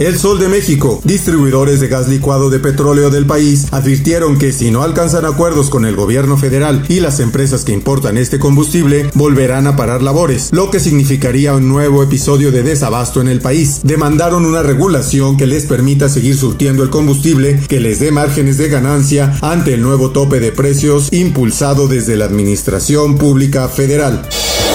El Sol de México, distribuidores de gas licuado de petróleo del país, advirtieron que si no alcanzan acuerdos con el gobierno federal y las empresas que importan este combustible, volverán a parar labores, lo que significaría un nuevo episodio de desabasto en el país. Demandaron una regulación que les permita seguir surtiendo el combustible, que les dé márgenes de ganancia ante el nuevo tope de precios impulsado desde la Administración Pública Federal.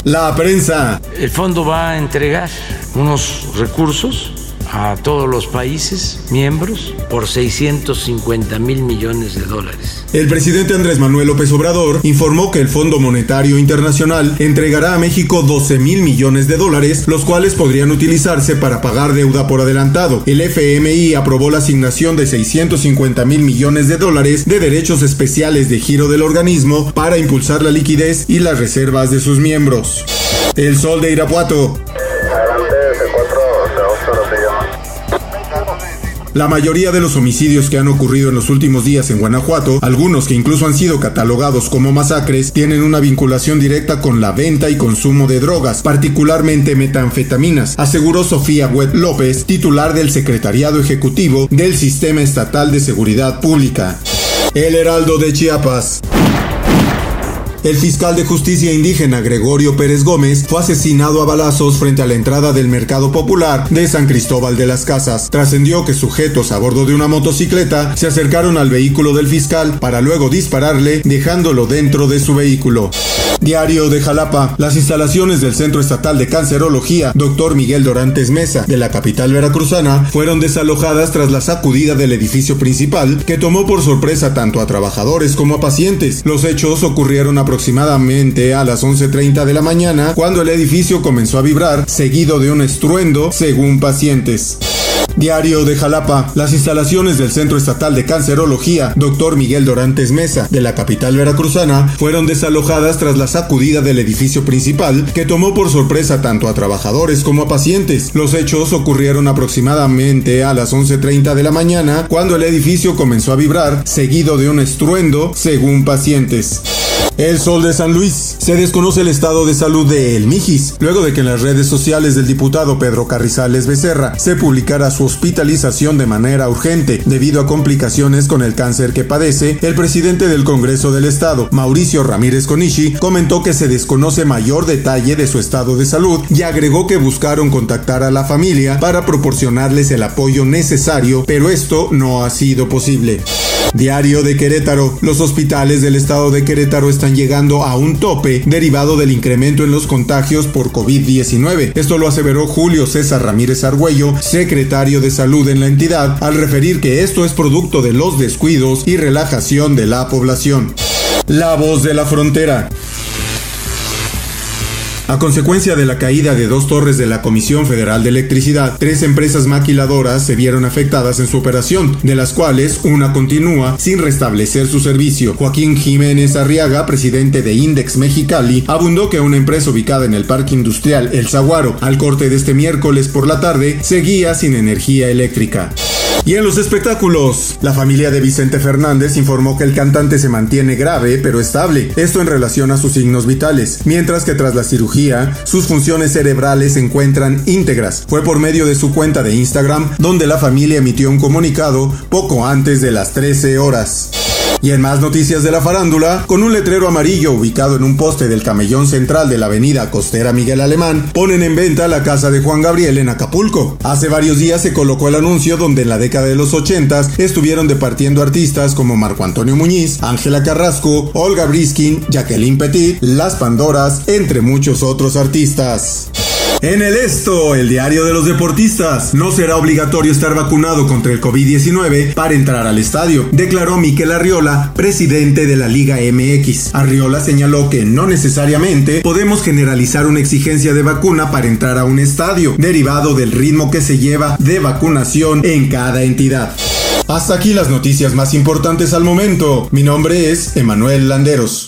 La prensa. El fondo va a entregar unos recursos a todos los países miembros por 650 mil millones de dólares. El presidente Andrés Manuel López Obrador informó que el Fondo Monetario Internacional entregará a México 12 mil millones de dólares, los cuales podrían utilizarse para pagar deuda por adelantado. El FMI aprobó la asignación de 650 mil millones de dólares de derechos especiales de giro del organismo para impulsar la liquidez y las reservas de sus miembros. El Sol de Irapuato. La mayoría de los homicidios que han ocurrido en los últimos días en Guanajuato, algunos que incluso han sido catalogados como masacres, tienen una vinculación directa con la venta y consumo de drogas, particularmente metanfetaminas, aseguró Sofía Webb López, titular del Secretariado Ejecutivo del Sistema Estatal de Seguridad Pública. El Heraldo de Chiapas. El fiscal de justicia indígena Gregorio Pérez Gómez fue asesinado a balazos frente a la entrada del Mercado Popular de San Cristóbal de las Casas. Trascendió que sujetos a bordo de una motocicleta se acercaron al vehículo del fiscal para luego dispararle dejándolo dentro de su vehículo. Diario de Jalapa. Las instalaciones del Centro Estatal de Cancerología, Dr. Miguel Dorantes Mesa, de la capital veracruzana, fueron desalojadas tras la sacudida del edificio principal que tomó por sorpresa tanto a trabajadores como a pacientes. Los hechos ocurrieron aproximadamente a las 11.30 de la mañana cuando el edificio comenzó a vibrar, seguido de un estruendo, según pacientes. Diario de Jalapa. Las instalaciones del Centro Estatal de Cancerología, Dr. Miguel Dorantes Mesa, de la capital veracruzana, fueron desalojadas tras la sacudida del edificio principal, que tomó por sorpresa tanto a trabajadores como a pacientes. Los hechos ocurrieron aproximadamente a las 11.30 de la mañana, cuando el edificio comenzó a vibrar, seguido de un estruendo, según pacientes. El Sol de San Luis. Se desconoce el estado de salud de El Mijis, luego de que en las redes sociales del diputado Pedro Carrizales Becerra se publicara su hospitalización de manera urgente debido a complicaciones con el cáncer que padece. El presidente del Congreso del Estado, Mauricio Ramírez Conishi, comentó que se desconoce mayor detalle de su estado de salud y agregó que buscaron contactar a la familia para proporcionarles el apoyo necesario, pero esto no ha sido posible. Diario de Querétaro. Los hospitales del estado de Querétaro están llegando a un tope derivado del incremento en los contagios por COVID-19. Esto lo aseveró Julio César Ramírez Argüello, secretario de salud en la entidad, al referir que esto es producto de los descuidos y relajación de la población. La voz de la frontera. A consecuencia de la caída de dos torres de la Comisión Federal de Electricidad, tres empresas maquiladoras se vieron afectadas en su operación, de las cuales una continúa sin restablecer su servicio. Joaquín Jiménez Arriaga, presidente de Index Mexicali, abundó que una empresa ubicada en el Parque Industrial El Zaguaro, al corte de este miércoles por la tarde, seguía sin energía eléctrica. Y en los espectáculos, la familia de Vicente Fernández informó que el cantante se mantiene grave pero estable, esto en relación a sus signos vitales, mientras que tras la cirugía, sus funciones cerebrales se encuentran íntegras. Fue por medio de su cuenta de Instagram donde la familia emitió un comunicado poco antes de las 13 horas. Y en más noticias de la farándula, con un letrero amarillo ubicado en un poste del camellón central de la avenida costera Miguel Alemán, ponen en venta la casa de Juan Gabriel en Acapulco. Hace varios días se colocó el anuncio donde en la década de los 80 estuvieron departiendo artistas como Marco Antonio Muñiz, Ángela Carrasco, Olga Briskin, Jacqueline Petit, Las Pandoras, entre muchos otros artistas. En el esto, el diario de los deportistas. No será obligatorio estar vacunado contra el COVID-19 para entrar al estadio, declaró Miquel Arriola, presidente de la Liga MX. Arriola señaló que no necesariamente podemos generalizar una exigencia de vacuna para entrar a un estadio, derivado del ritmo que se lleva de vacunación en cada entidad. Hasta aquí las noticias más importantes al momento. Mi nombre es Emanuel Landeros.